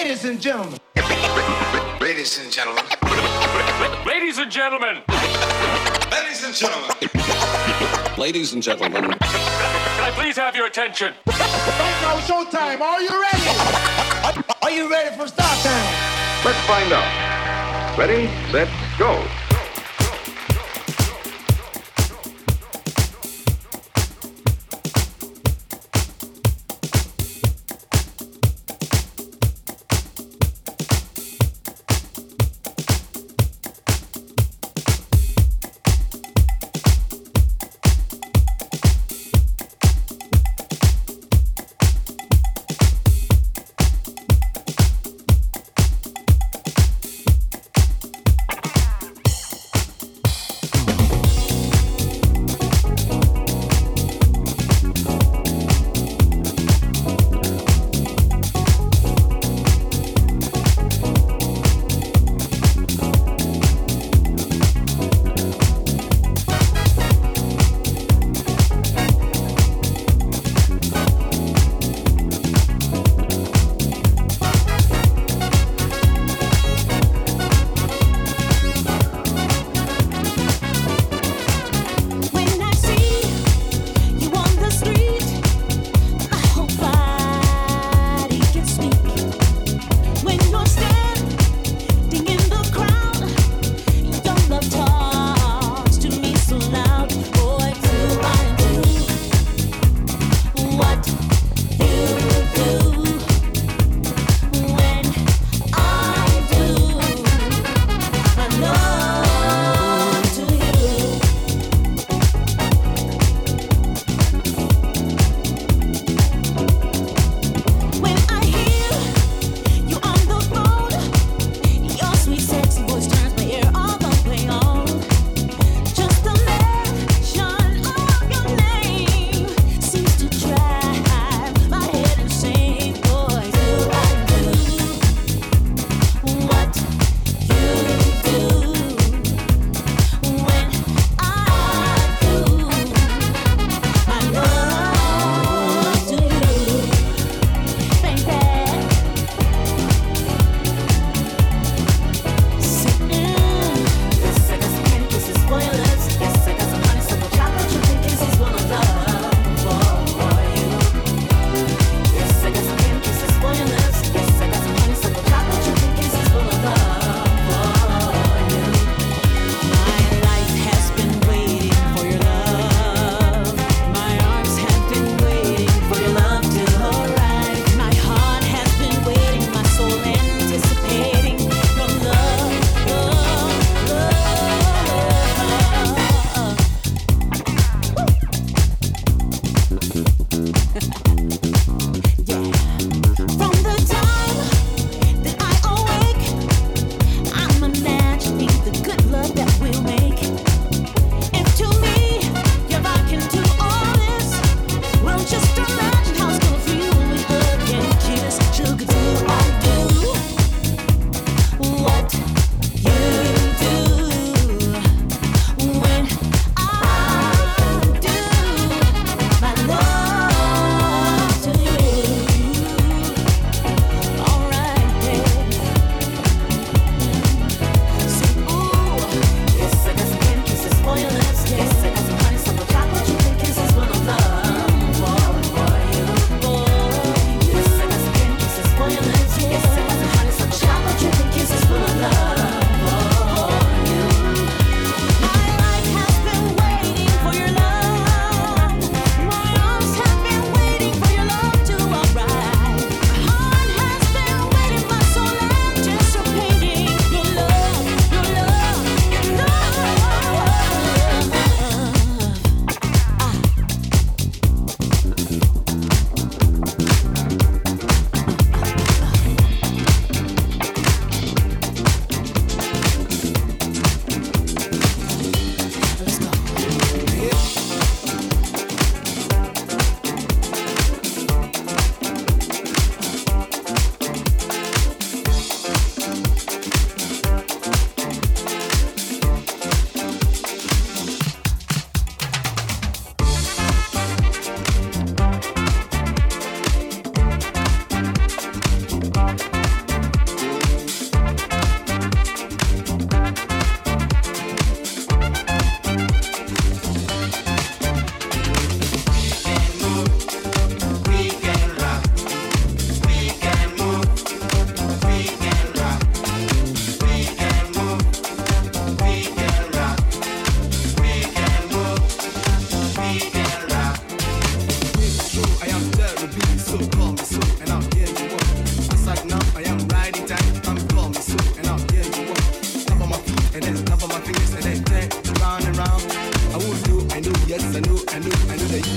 Ladies and gentlemen. Ladies and gentlemen. Ladies and gentlemen. Ladies and gentlemen. Ladies and gentlemen. Can I please have your attention? Right now, showtime. Are you ready? Are you ready for start time? Let's find out. Ready, set, go.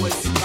was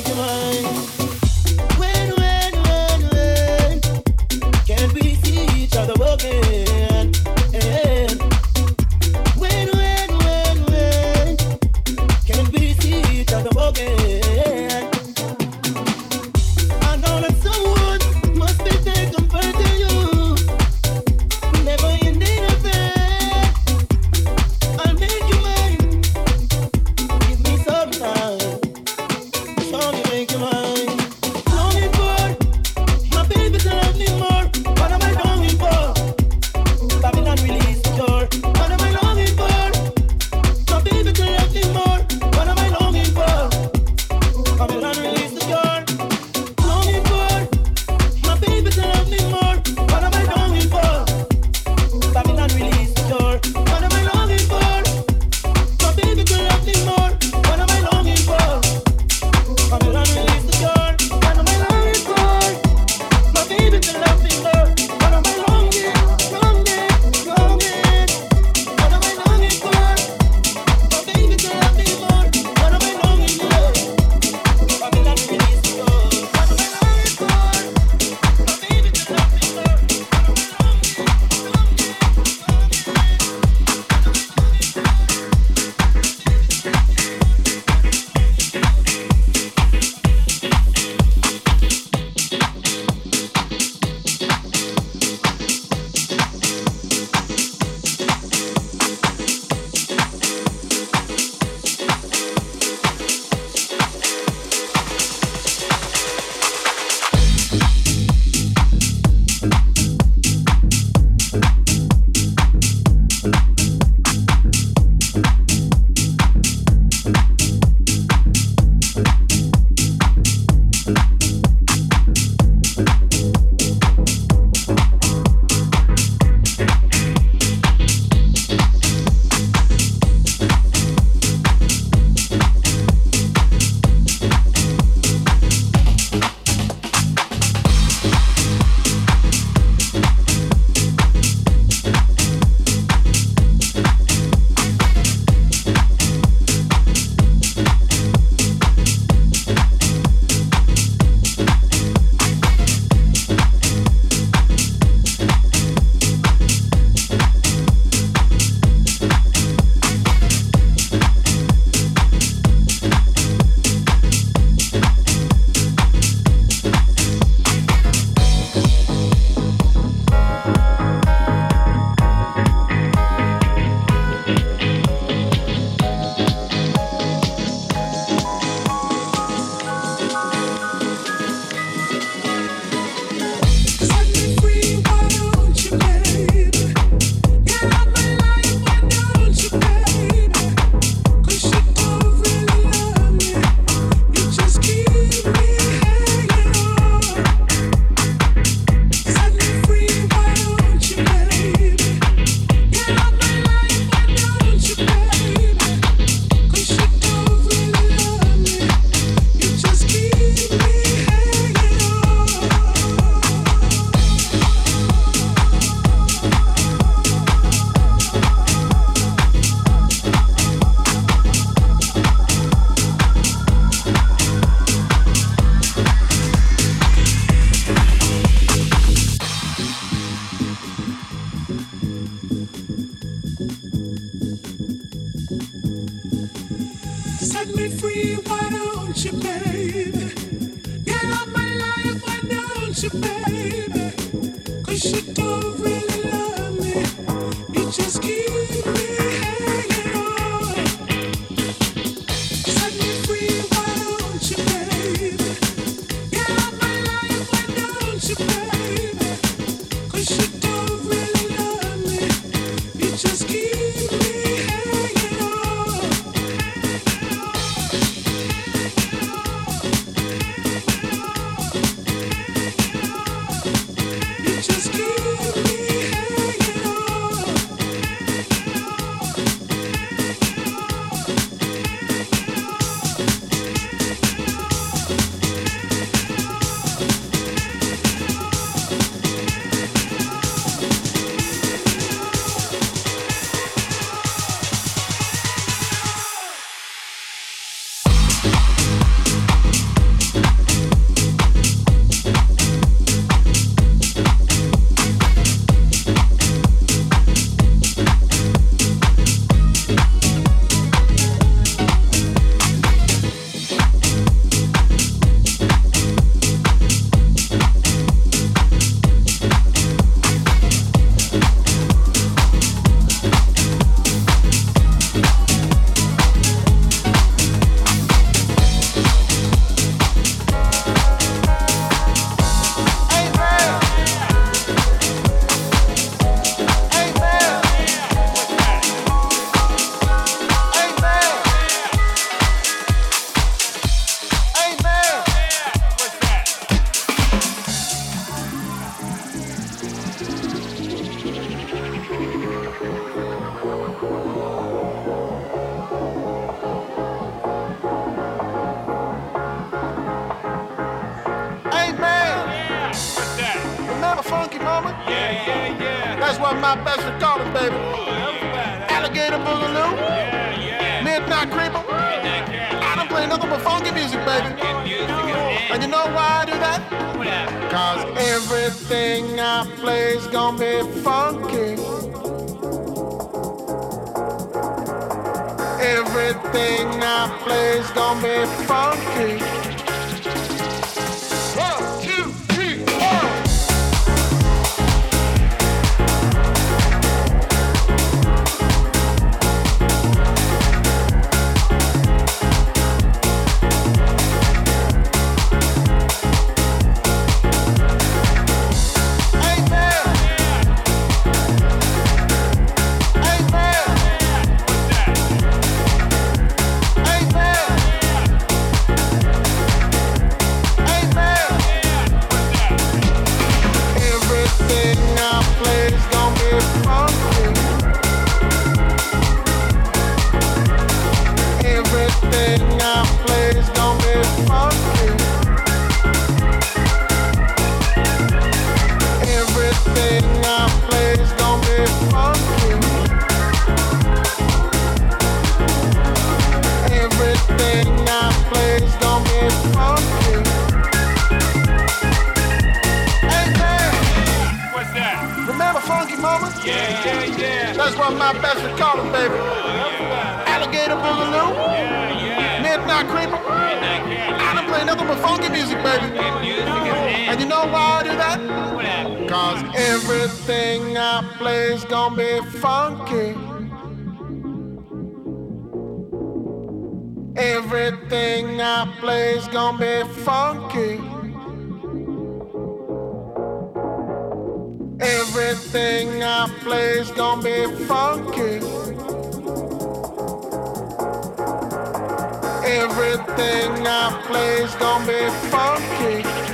Come on. one my best and call it, baby. Alligator Boogaloo. Midnight Creeper. I don't play nothing but funky music, baby. And you know why I do that? Cause everything I play's gonna be funky. Everything I play's gonna be funky. Everything I play's gonna be funky. Everything I play's gonna be funky.